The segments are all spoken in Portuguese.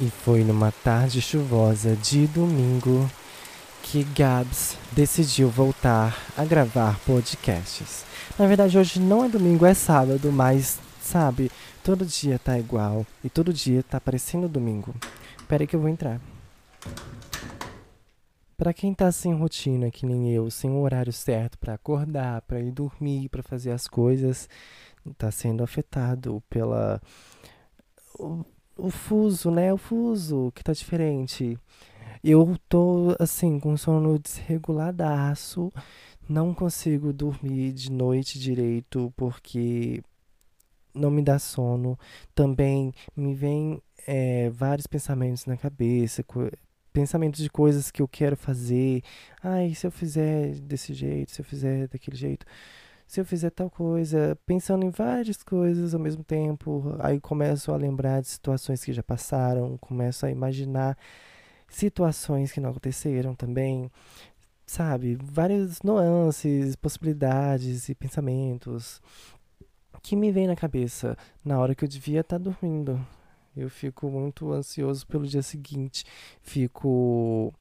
E foi numa tarde chuvosa de domingo que Gabs decidiu voltar a gravar podcasts. Na verdade, hoje não é domingo, é sábado, mas sabe, todo dia tá igual e todo dia tá parecendo domingo. Pera aí que eu vou entrar. Para quem tá sem rotina, que nem eu, sem o horário certo para acordar, para ir dormir, para fazer as coisas, tá sendo afetado pela o fuso, né? O fuso que tá diferente. Eu tô, assim, com sono desreguladaço. Não consigo dormir de noite direito porque não me dá sono. Também me vem é, vários pensamentos na cabeça, pensamentos de coisas que eu quero fazer. Ai, se eu fizer desse jeito, se eu fizer daquele jeito se eu fizer tal coisa, pensando em várias coisas ao mesmo tempo, aí começo a lembrar de situações que já passaram, começo a imaginar situações que não aconteceram também, sabe? Várias nuances, possibilidades e pensamentos que me vêm na cabeça na hora que eu devia estar dormindo. Eu fico muito ansioso pelo dia seguinte, fico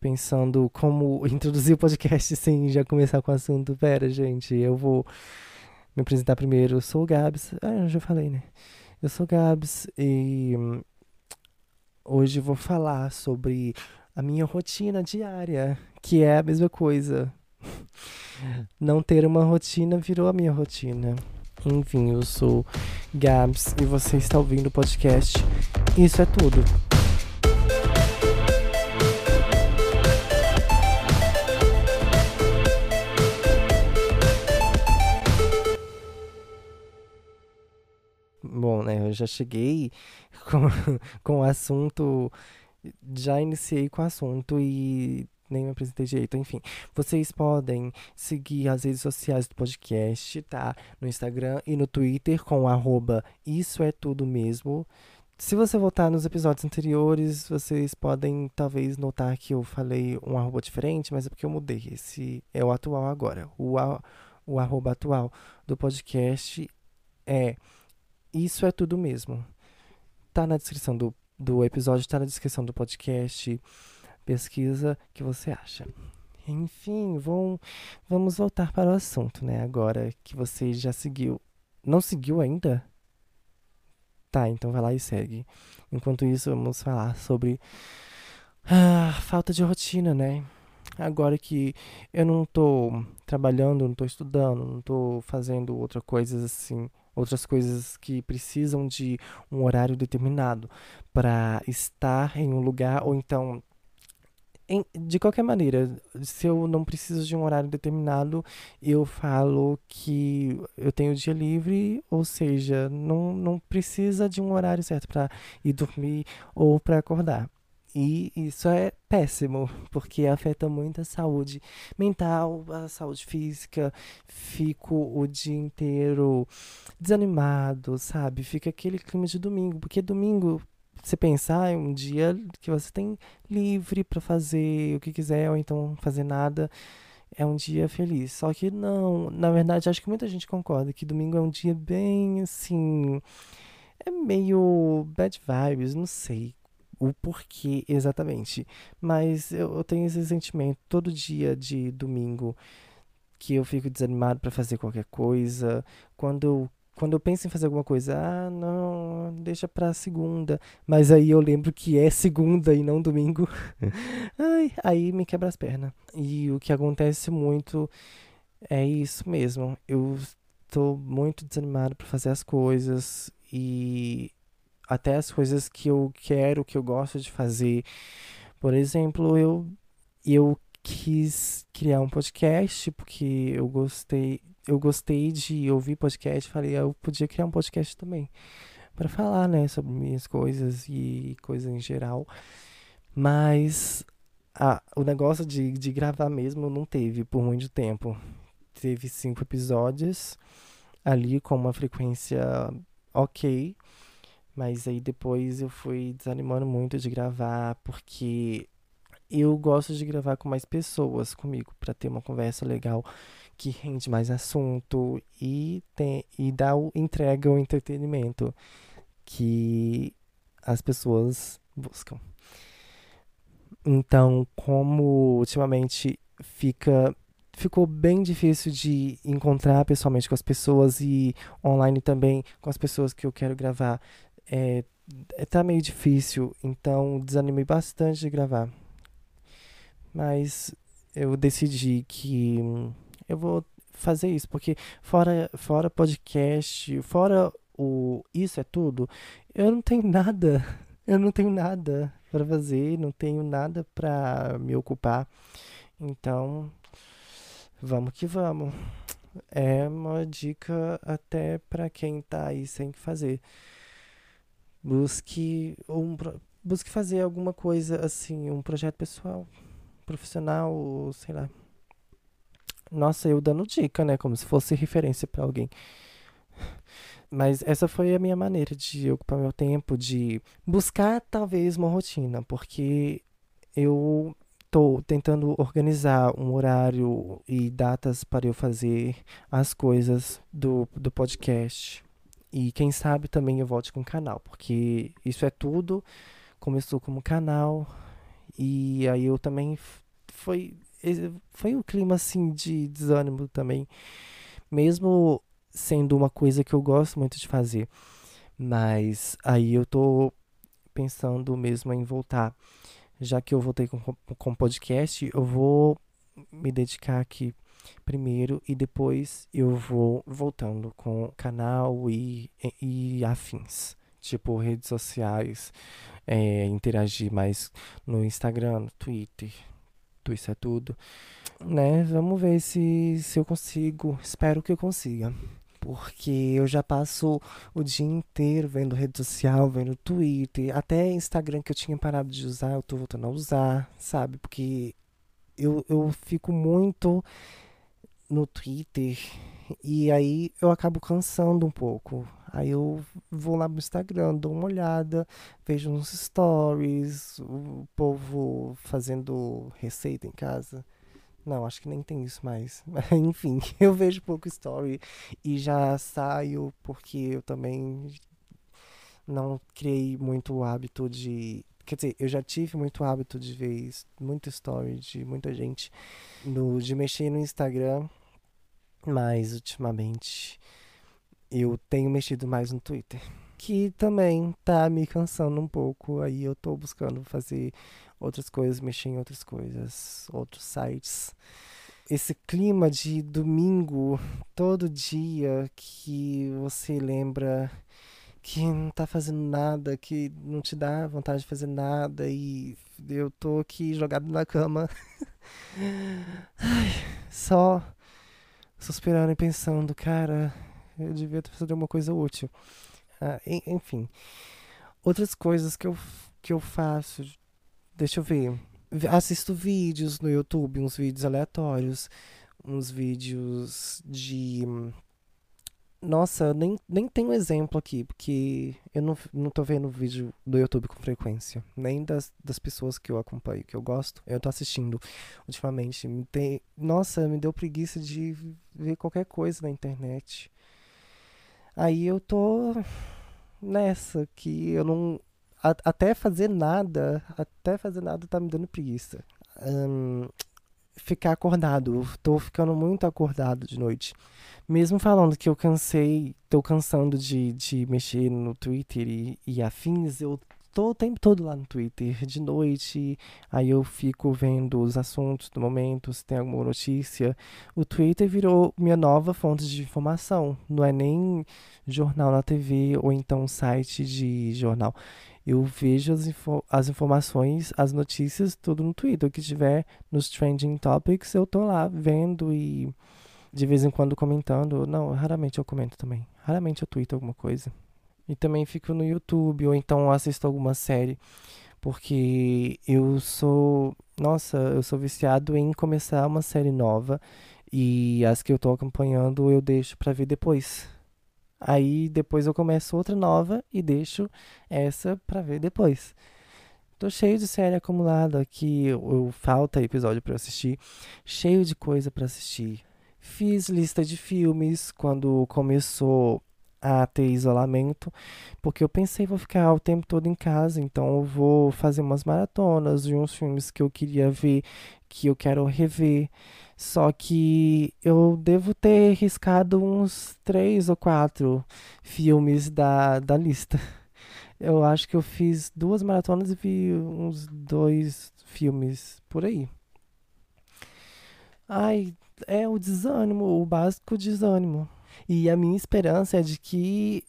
pensando como introduzir o podcast sem já começar com o assunto. Pera, gente, eu vou me apresentar primeiro. Eu sou o Gabs. Ah, já falei, né? Eu sou o Gabs e hum, hoje vou falar sobre a minha rotina diária, que é a mesma coisa. Não ter uma rotina virou a minha rotina. Enfim, eu sou Gabs e você está ouvindo o podcast. Isso é tudo. Né, eu já cheguei com, com o assunto, já iniciei com o assunto e nem me apresentei direito. Enfim, vocês podem seguir as redes sociais do podcast, tá? No Instagram e no Twitter com arroba isso é tudo mesmo. Se você voltar nos episódios anteriores, vocês podem talvez notar que eu falei um arroba diferente, mas é porque eu mudei. Esse é o atual agora. O, o arroba atual do podcast é isso é tudo mesmo. Tá na descrição do, do episódio, tá na descrição do podcast. Pesquisa que você acha. Enfim, vão, vamos voltar para o assunto, né? Agora que você já seguiu. Não seguiu ainda? Tá, então vai lá e segue. Enquanto isso, vamos falar sobre a falta de rotina, né? Agora que eu não tô trabalhando, não tô estudando, não tô fazendo outra coisa assim outras coisas que precisam de um horário determinado para estar em um lugar ou então em, de qualquer maneira, se eu não preciso de um horário determinado, eu falo que eu tenho dia livre, ou seja, não, não precisa de um horário certo para ir dormir ou para acordar. E isso é péssimo, porque afeta muito a saúde mental, a saúde física. Fico o dia inteiro desanimado, sabe? Fica aquele clima de domingo, porque domingo, você pensar, é um dia que você tem livre para fazer o que quiser, ou então fazer nada. É um dia feliz. Só que não, na verdade, acho que muita gente concorda que domingo é um dia bem assim. É meio bad vibes, não sei o porquê exatamente. Mas eu, eu tenho esse sentimento todo dia de domingo que eu fico desanimado para fazer qualquer coisa. Quando eu, quando eu penso em fazer alguma coisa, ah, não, deixa pra segunda. Mas aí eu lembro que é segunda e não domingo. Ai, aí me quebra as pernas. E o que acontece muito é isso mesmo. Eu tô muito desanimado para fazer as coisas e até as coisas que eu quero, que eu gosto de fazer. Por exemplo, eu, eu quis criar um podcast porque eu gostei, eu gostei de ouvir podcast, falei, eu podia criar um podcast também para falar, né, sobre minhas coisas e coisas em geral. Mas o negócio de, de gravar mesmo não teve por muito tempo. Teve cinco episódios ali com uma frequência ok. Mas aí depois eu fui desanimando muito de gravar, porque eu gosto de gravar com mais pessoas comigo, para ter uma conversa legal que rende mais assunto e, tem, e dá o, entrega o entretenimento que as pessoas buscam. Então, como ultimamente fica ficou bem difícil de encontrar pessoalmente com as pessoas e online também com as pessoas que eu quero gravar. É, é, tá meio difícil, então desanimei bastante de gravar. Mas eu decidi que eu vou fazer isso, porque fora, fora podcast, fora o isso é tudo, eu não tenho nada, eu não tenho nada para fazer, não tenho nada para me ocupar. Então, vamos que vamos. É uma dica até para quem tá aí sem fazer. Busque um busque fazer alguma coisa assim, um projeto pessoal, profissional, sei lá. Nossa, eu dando dica, né, como se fosse referência para alguém. Mas essa foi a minha maneira de ocupar meu tempo, de buscar talvez uma rotina, porque eu estou tentando organizar um horário e datas para eu fazer as coisas do, do podcast. E quem sabe também eu volte com o canal, porque isso é tudo. Começou como canal, e aí eu também foi foi um clima assim de desânimo também, mesmo sendo uma coisa que eu gosto muito de fazer. Mas aí eu tô pensando mesmo em voltar. Já que eu voltei com, com podcast, eu vou me dedicar aqui primeiro e depois eu vou voltando com canal e, e, e afins. Tipo, redes sociais, é, interagir mais no Instagram, no Twitter, isso é tudo. Né? Vamos ver se, se eu consigo. Espero que eu consiga. Porque eu já passo o dia inteiro vendo rede social, vendo Twitter, até Instagram que eu tinha parado de usar, eu tô voltando a usar, sabe? Porque eu, eu fico muito no Twitter e aí eu acabo cansando um pouco. Aí eu vou lá no Instagram, dou uma olhada, vejo uns stories, o povo fazendo receita em casa. Não, acho que nem tem isso mais. Enfim, eu vejo pouco story e já saio porque eu também não criei muito hábito de. Quer dizer, eu já tive muito hábito de ver muito story de muita gente no, de mexer no Instagram, mas ultimamente eu tenho mexido mais no Twitter. Que também tá me cansando um pouco. Aí eu tô buscando fazer outras coisas, mexer em outras coisas, outros sites. Esse clima de domingo, todo dia, que você lembra que não tá fazendo nada, que não te dá vontade de fazer nada e eu tô aqui jogado na cama. Ai, só suspirando e pensando, cara, eu devia fazer uma coisa útil. Ah, enfim. Outras coisas que eu, que eu faço. Deixa eu ver. Assisto vídeos no YouTube, uns vídeos aleatórios, uns vídeos de nossa, nem, nem tenho exemplo aqui, porque eu não, não tô vendo vídeo do YouTube com frequência. Nem das, das pessoas que eu acompanho, que eu gosto. Eu tô assistindo ultimamente. Me tem, nossa, me deu preguiça de ver qualquer coisa na internet. Aí eu tô nessa, que eu não. A, até fazer nada, até fazer nada tá me dando preguiça. Um, ficar acordado. tô ficando muito acordado de noite. Mesmo falando que eu cansei, tô cansando de, de mexer no Twitter e, e afins, eu tô o tempo todo lá no Twitter, de noite, aí eu fico vendo os assuntos do momento, se tem alguma notícia. O Twitter virou minha nova fonte de informação, não é nem jornal na TV ou então site de jornal. Eu vejo as, info as informações, as notícias, tudo no Twitter. O que tiver nos trending topics, eu tô lá vendo e de vez em quando comentando. Não, raramente eu comento também. Raramente eu tweeto alguma coisa. E também fico no YouTube ou então assisto alguma série. Porque eu sou. Nossa, eu sou viciado em começar uma série nova. E as que eu tô acompanhando eu deixo para ver depois. Aí depois eu começo outra nova e deixo essa para ver depois. Tô cheio de série acumulada aqui, eu, falta episódio para assistir, cheio de coisa para assistir. Fiz lista de filmes quando começou a ter isolamento, porque eu pensei vou ficar o tempo todo em casa, então eu vou fazer umas maratonas de uns filmes que eu queria ver, que eu quero rever. Só que eu devo ter riscado uns três ou quatro filmes da, da lista. Eu acho que eu fiz duas maratonas e vi uns dois filmes por aí. Ai, é o desânimo, o básico desânimo. E a minha esperança é de que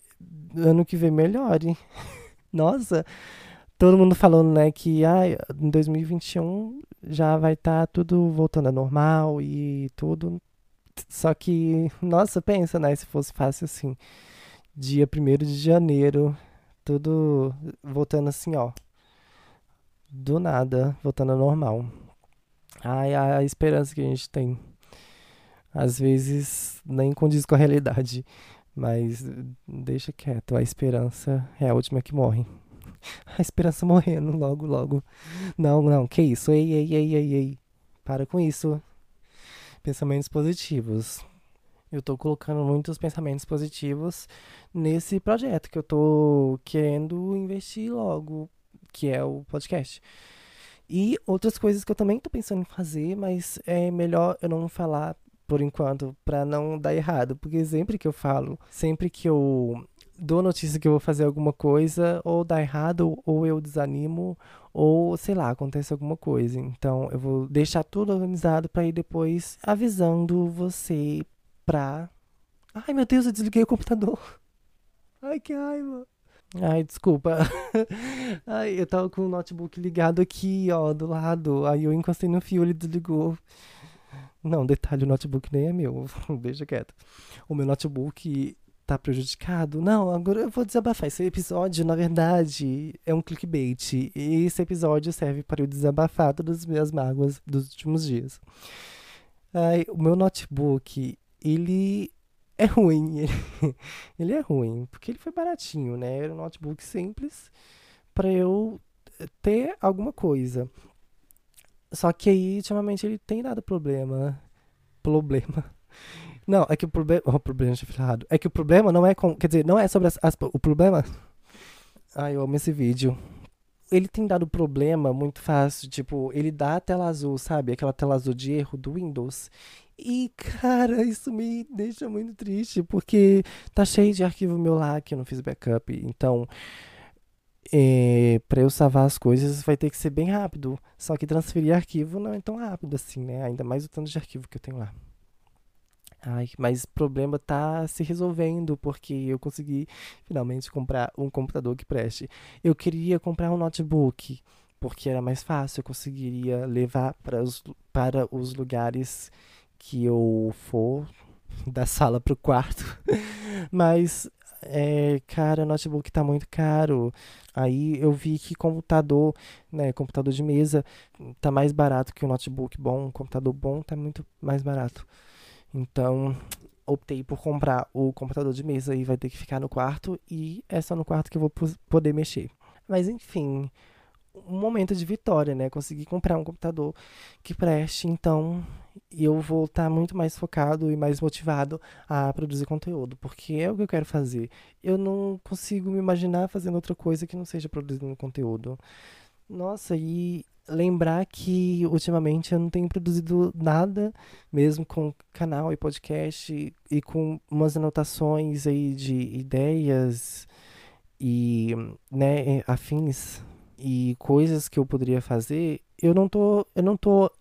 ano que vem melhore. Nossa, todo mundo falando, né, que ah, em 2021 já vai estar tá tudo voltando a normal e tudo. Só que, nossa, pensa, né, se fosse fácil assim. Dia 1 de janeiro, tudo voltando assim, ó. Do nada, voltando a normal. Ai, a esperança que a gente tem às vezes nem condiz com a realidade. Mas deixa quieto, a esperança é a última que morre. A esperança morrendo logo, logo. Não, não, que isso? Ei, ei, ei, ei, ei. Para com isso. Pensamentos positivos. Eu tô colocando muitos pensamentos positivos nesse projeto que eu tô querendo investir logo, que é o podcast. E outras coisas que eu também tô pensando em fazer, mas é melhor eu não falar por enquanto, para não dar errado, porque sempre que eu falo, sempre que eu dou notícia que eu vou fazer alguma coisa, ou dá errado, ou eu desanimo, ou sei lá, acontece alguma coisa. Então eu vou deixar tudo organizado para ir depois avisando você pra. Ai meu Deus, eu desliguei o computador. Ai que raiva. Ai, desculpa. Ai, eu tava com o notebook ligado aqui, ó, do lado. Aí eu encostei no fio, ele desligou. Não, detalhe, o notebook nem é meu. Deixa quieto. O meu notebook tá prejudicado. Não, agora eu vou desabafar. Esse episódio, na verdade, é um clickbait. E esse episódio serve para eu desabafar todas as minhas mágoas dos últimos dias. Ai, o meu notebook, ele é ruim. Ele, ele é ruim, porque ele foi baratinho, né? Era um notebook simples para eu ter alguma coisa. Só que aí, ultimamente, ele tem dado problema. Problema. Não, é que o problema. O problema, errado. É que o problema não é com. Quer dizer, não é sobre as, as. O problema. Ai, eu amo esse vídeo. Ele tem dado problema muito fácil. Tipo, ele dá a tela azul, sabe? Aquela tela azul de erro do Windows. E, cara, isso me deixa muito triste, porque tá cheio de arquivo meu lá que eu não fiz backup. Então, é, para eu salvar as coisas vai ter que ser bem rápido. Só que transferir arquivo não é tão rápido assim, né? Ainda mais o tanto de arquivo que eu tenho lá. Ai, mas o problema tá se resolvendo porque eu consegui finalmente comprar um computador que preste. Eu queria comprar um notebook porque era mais fácil, eu conseguiria levar para os, para os lugares que eu for da sala para o quarto. Mas é, cara, notebook tá muito caro. Aí eu vi que computador, né, computador de mesa tá mais barato que um notebook bom, um computador bom tá muito mais barato. Então, optei por comprar o computador de mesa e vai ter que ficar no quarto e é só no quarto que eu vou poder mexer. Mas enfim, um momento de vitória, né? Consegui comprar um computador que preste, então eu vou estar tá muito mais focado e mais motivado a produzir conteúdo, porque é o que eu quero fazer. Eu não consigo me imaginar fazendo outra coisa que não seja produzindo conteúdo. Nossa, e lembrar que ultimamente eu não tenho produzido nada, mesmo com canal e podcast e, e com umas anotações aí de ideias e né, afins e coisas que eu poderia fazer, eu não tô, eu não tô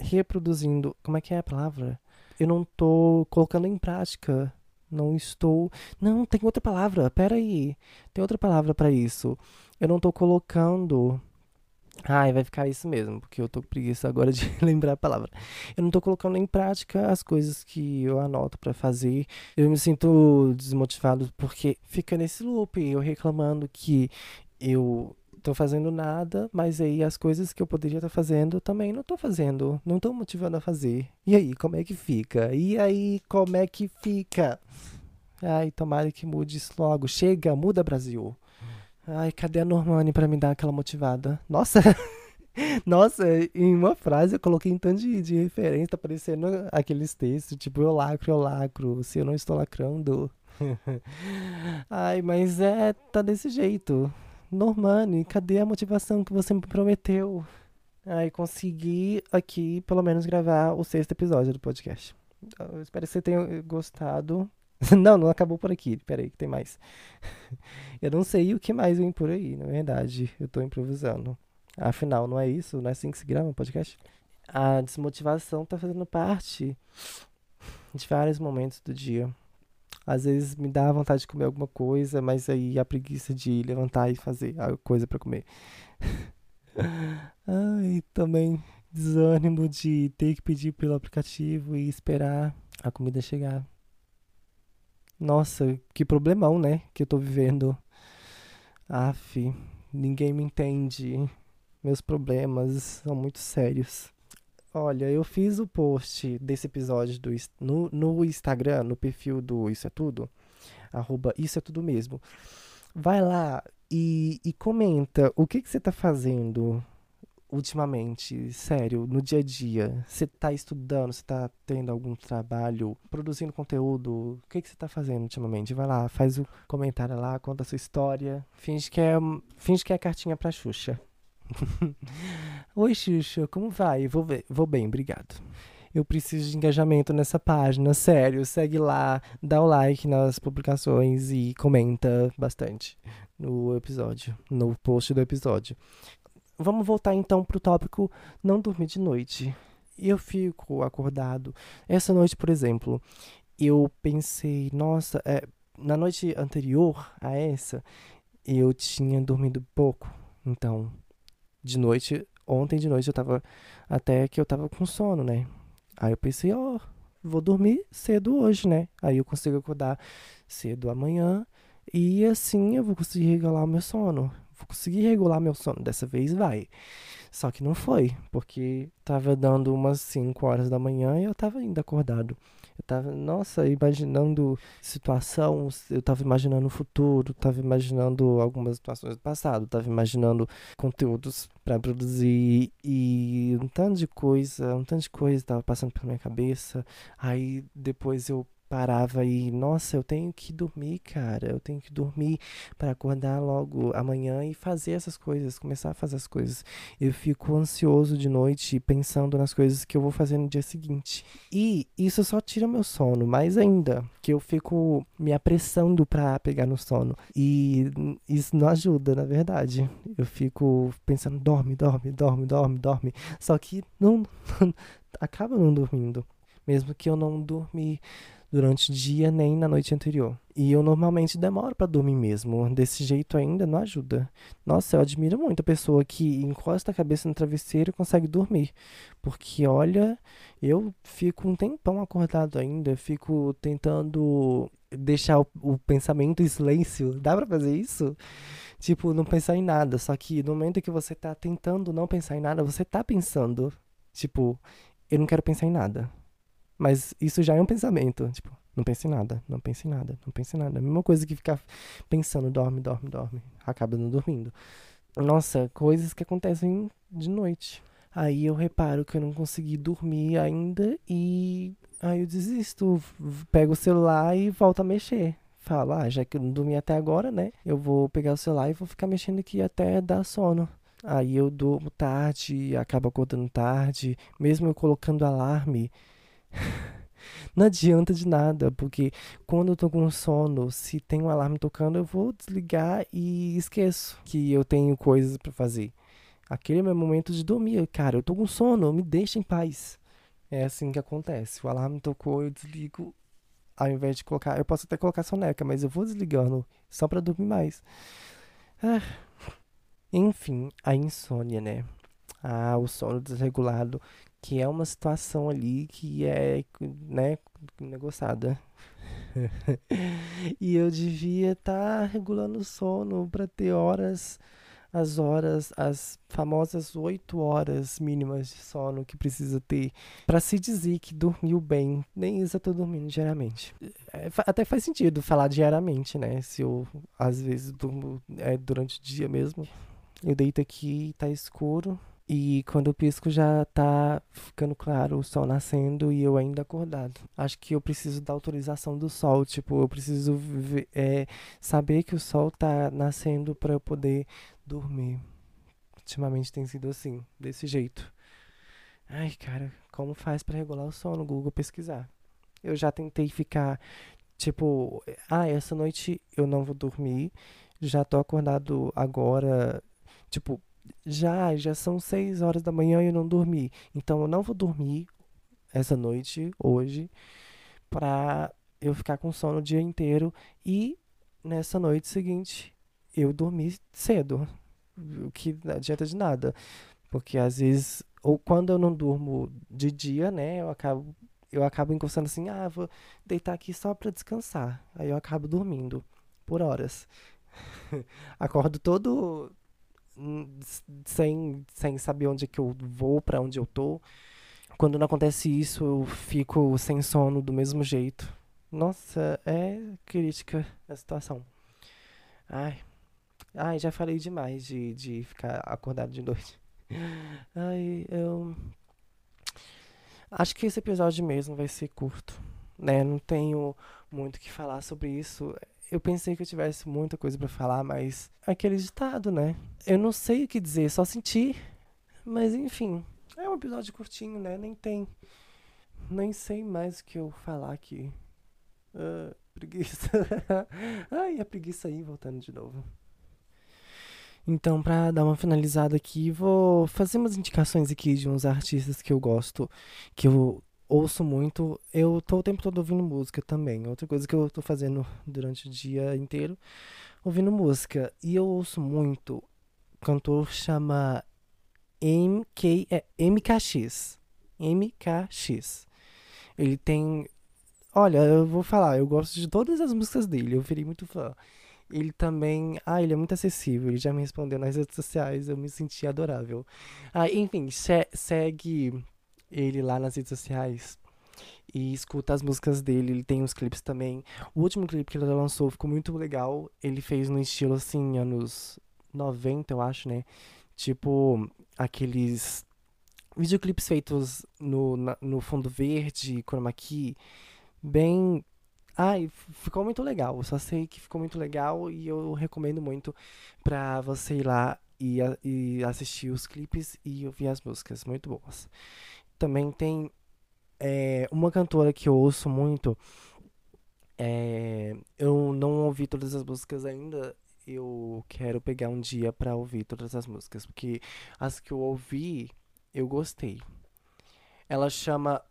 reproduzindo, como é que é a palavra? Eu não tô colocando em prática. Não estou, não, tem outra palavra. Pera aí. Tem outra palavra para isso. Eu não tô colocando Ai, vai ficar isso mesmo, porque eu tô com preguiça agora de lembrar a palavra. Eu não tô colocando em prática as coisas que eu anoto para fazer. Eu me sinto desmotivado porque fica nesse loop, eu reclamando que eu tô fazendo nada, mas aí as coisas que eu poderia estar tá fazendo também não tô fazendo, não tô motivando a fazer. E aí, como é que fica? E aí, como é que fica? Ai, tomara que mude isso logo. Chega, muda Brasil. Ai, cadê a Normani para me dar aquela motivada? Nossa! Nossa, em uma frase eu coloquei um tanto de, de referência, tá parecendo aqueles textos, tipo, eu lacro, eu lacro, se eu não estou lacrando, Ai, mas é, tá desse jeito. Normani, cadê a motivação que você me prometeu? Ai, consegui aqui, pelo menos, gravar o sexto episódio do podcast. Eu espero que você tenha gostado. Não, não acabou por aqui. Peraí, que tem mais. Eu não sei o que mais vem por aí, na verdade. Eu tô improvisando. Afinal, não é isso? Não é assim que se grava um podcast? A desmotivação tá fazendo parte de vários momentos do dia. Às vezes me dá vontade de comer alguma coisa, mas aí a preguiça de levantar e fazer a coisa para comer. Ai, também desânimo de ter que pedir pelo aplicativo e esperar a comida chegar. Nossa, que problemão, né? Que eu tô vivendo. Aff, ninguém me entende. Meus problemas são muito sérios. Olha, eu fiz o post desse episódio do, no, no Instagram, no perfil do Isso é Tudo, arroba Isso é Tudo Mesmo. Vai lá e, e comenta o que, que você tá fazendo ultimamente, sério, no dia a dia? Você tá estudando, você tá tendo algum trabalho, produzindo conteúdo? O que, que você tá fazendo ultimamente? Vai lá, faz o comentário lá, conta a sua história. Finge que é, finge que é cartinha pra Xuxa. Oi, Xuxa, como vai? Vou, ver, vou bem, obrigado. Eu preciso de engajamento nessa página, sério. Segue lá, dá o like nas publicações e comenta bastante no episódio, no post do episódio. Vamos voltar então pro tópico não dormir de noite. Eu fico acordado. Essa noite, por exemplo, eu pensei, nossa, é, na noite anterior a essa, eu tinha dormido pouco. Então, de noite, ontem de noite eu tava até que eu tava com sono, né? Aí eu pensei, ó, oh, vou dormir cedo hoje, né? Aí eu consigo acordar cedo amanhã e assim eu vou conseguir regular o meu sono. Vou conseguir regular meu sono. Dessa vez vai. Só que não foi, porque tava dando umas 5 horas da manhã e eu tava ainda acordado. Eu tava, nossa, imaginando situação, eu tava imaginando o futuro, tava imaginando algumas situações do passado, tava imaginando conteúdos para produzir e um tanto de coisa, um tanto de coisa tava passando pela minha cabeça. Aí depois eu parava e, nossa, eu tenho que dormir, cara. Eu tenho que dormir para acordar logo amanhã e fazer essas coisas, começar a fazer as coisas. Eu fico ansioso de noite pensando nas coisas que eu vou fazer no dia seguinte. E isso só tira meu sono, mais ainda, que eu fico me apressando para pegar no sono. E isso não ajuda, na verdade. Eu fico pensando, dorme, dorme, dorme, dorme, dorme. Só que não acaba não dormindo. Mesmo que eu não dormir durante o dia nem na noite anterior. E eu normalmente demoro para dormir mesmo. Desse jeito ainda não ajuda. Nossa, eu admiro muito a pessoa que encosta a cabeça no travesseiro e consegue dormir. Porque olha, eu fico um tempão acordado ainda, fico tentando deixar o, o pensamento em silêncio. Dá para fazer isso? Tipo, não pensar em nada. Só que no momento que você tá tentando não pensar em nada, você tá pensando. Tipo, eu não quero pensar em nada. Mas isso já é um pensamento. Tipo, não pense em nada, não pense em nada, não pense em nada. A mesma coisa que ficar pensando, dorme, dorme, dorme. Acaba não dormindo. Nossa, coisas que acontecem de noite. Aí eu reparo que eu não consegui dormir ainda e aí eu desisto. Pego o celular e volto a mexer. Falo, ah, já que eu não dormi até agora, né? Eu vou pegar o celular e vou ficar mexendo aqui até dar sono. Aí eu durmo tarde, acabo acordando tarde, mesmo eu colocando alarme não adianta de nada, porque quando eu tô com sono, se tem um alarme tocando, eu vou desligar e esqueço que eu tenho coisas para fazer. Aquele é meu momento de dormir. Cara, eu tô com sono, me deixa em paz. É assim que acontece. O alarme tocou, eu desligo. Ao invés de colocar. Eu posso até colocar soneca, mas eu vou desligando só para dormir mais. Ah. Enfim, a insônia, né? Ah, o sono desregulado que é uma situação ali que é, né, negociada. e eu devia estar tá regulando o sono para ter horas, as horas, as famosas oito horas mínimas de sono que precisa ter para se dizer que dormiu bem. Nem isso eu tô dormindo diariamente. É, até faz sentido falar diariamente, né? Se eu às vezes durmo é, durante o dia mesmo. Eu deito aqui, tá escuro, E quando eu pisco já tá ficando claro o sol nascendo e eu ainda acordado. Acho que eu preciso da autorização do sol. Tipo, eu preciso ver, é, saber que o sol tá nascendo para eu poder dormir. Ultimamente tem sido assim, desse jeito. Ai, cara, como faz para regular o sono? Google pesquisar. Eu já tentei ficar, tipo, ah, essa noite eu não vou dormir. Já tô acordado agora. Tipo, já, já são seis horas da manhã e eu não dormi. Então eu não vou dormir essa noite, hoje, pra eu ficar com sono o dia inteiro. E nessa noite seguinte, eu dormi cedo. O que não adianta de nada. Porque às vezes, ou quando eu não durmo de dia, né, eu acabo eu acabo encostando assim, ah, vou deitar aqui só para descansar. Aí eu acabo dormindo por horas. Acordo todo sem, sem saber onde que eu vou, para onde eu tô. Quando não acontece isso, eu fico sem sono do mesmo jeito. Nossa, é crítica a situação. Ai, ai já falei demais de, de ficar acordado de noite. Ai, eu. Acho que esse episódio mesmo vai ser curto, né? Não tenho muito o que falar sobre isso eu pensei que eu tivesse muita coisa para falar, mas aquele ditado, né? Eu não sei o que dizer, só sentir. Mas enfim, é um episódio curtinho, né? Nem tem. Nem sei mais o que eu falar aqui. Uh, preguiça. Ai, a preguiça aí, voltando de novo. Então, pra dar uma finalizada aqui, vou fazer umas indicações aqui de uns artistas que eu gosto, que eu ouço muito. Eu tô o tempo todo ouvindo música também. Outra coisa que eu tô fazendo durante o dia inteiro, ouvindo música. E eu ouço muito. Cantor chama MK, é, MKX. MKX. Ele tem. Olha, eu vou falar, eu gosto de todas as músicas dele, eu virei muito fã. Ele também. Ah, ele é muito acessível, ele já me respondeu nas redes sociais, eu me senti adorável. Ah, enfim, segue ele lá nas redes sociais e escuta as músicas dele. Ele tem uns clipes também. O último clipe que ele lançou ficou muito legal. Ele fez no estilo assim, anos 90, eu acho, né? Tipo, aqueles videoclipes feitos no, na, no fundo verde, chroma key, bem. Ai, ficou muito legal. Eu só sei que ficou muito legal e eu recomendo muito pra você ir lá e, e assistir os clipes e ouvir as músicas. Muito boas também tem é, uma cantora que eu ouço muito. É, eu não ouvi todas as músicas ainda. Eu quero pegar um dia pra ouvir todas as músicas. Porque as que eu ouvi, eu gostei. Ela chama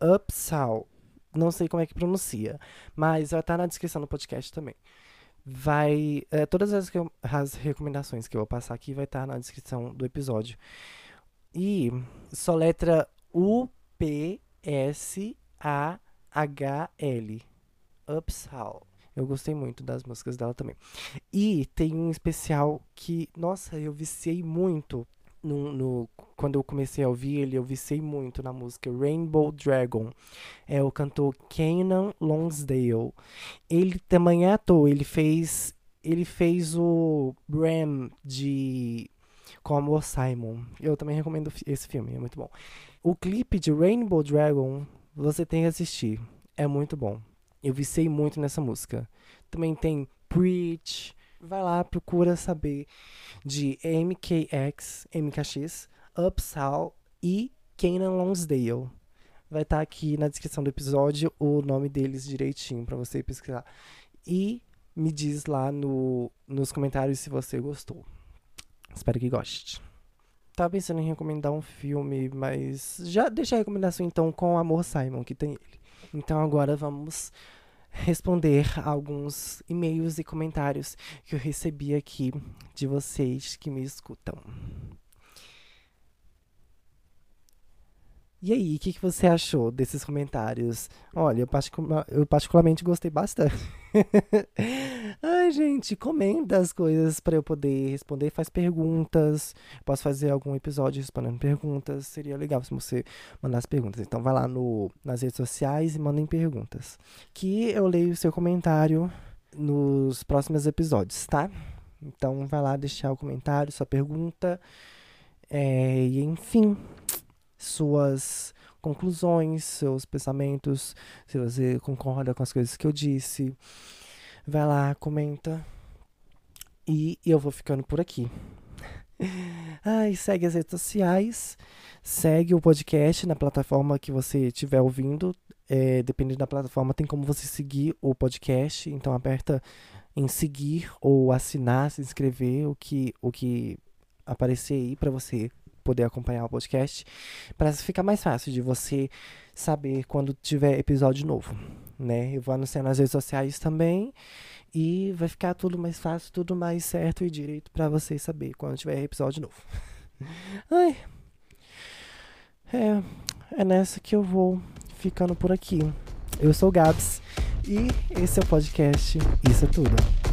Upsal. Não sei como é que pronuncia. Mas vai estar tá na descrição do podcast também. Vai. É, todas as, as recomendações que eu vou passar aqui vai estar tá na descrição do episódio. E soletra U-P-S-A-H-L. Upsal. Eu gostei muito das músicas dela também. E tem um especial que, nossa, eu viciei muito no, no, quando eu comecei a ouvir ele, eu viciei muito na música Rainbow Dragon. É o cantor Kenan Lonsdale. Ele também é ator, ele fez ele fez o Bram de Como Simon. Eu também recomendo esse filme, é muito bom. O clipe de Rainbow Dragon você tem que assistir. É muito bom. Eu vicei muito nessa música. Também tem Preach. Vai lá, procura saber de MKX, MKX, Upsal e Kanan Lonsdale. Vai estar tá aqui na descrição do episódio o nome deles direitinho para você pesquisar. E me diz lá no, nos comentários se você gostou. Espero que goste. Tava pensando em recomendar um filme, mas já deixa a recomendação então com Amor Simon, que tem ele. Então agora vamos responder alguns e-mails e comentários que eu recebi aqui de vocês que me escutam. E aí, o que, que você achou desses comentários? Olha, eu, eu particularmente gostei bastante. Ai, gente, comenta as coisas para eu poder responder. Faz perguntas. Posso fazer algum episódio respondendo perguntas. Seria legal se você mandasse perguntas. Então, vai lá no, nas redes sociais e mandem perguntas. Que eu leio o seu comentário nos próximos episódios, tá? Então, vai lá deixar o comentário, sua pergunta. É, e enfim, suas conclusões, seus pensamentos, se você concorda com as coisas que eu disse, vai lá, comenta. E eu vou ficando por aqui. Ai, segue as redes sociais, segue o podcast na plataforma que você estiver ouvindo. É, dependendo da plataforma, tem como você seguir o podcast. Então aperta em seguir ou assinar, se inscrever, o que, o que aparecer aí para você poder acompanhar o podcast, para ficar mais fácil de você saber quando tiver episódio novo, né? Eu vou anunciar nas redes sociais também e vai ficar tudo mais fácil, tudo mais certo e direito para você saber quando tiver episódio novo. Ai. É, é nessa que eu vou ficando por aqui. Eu sou o Gabs e esse é o podcast Isso é Tudo.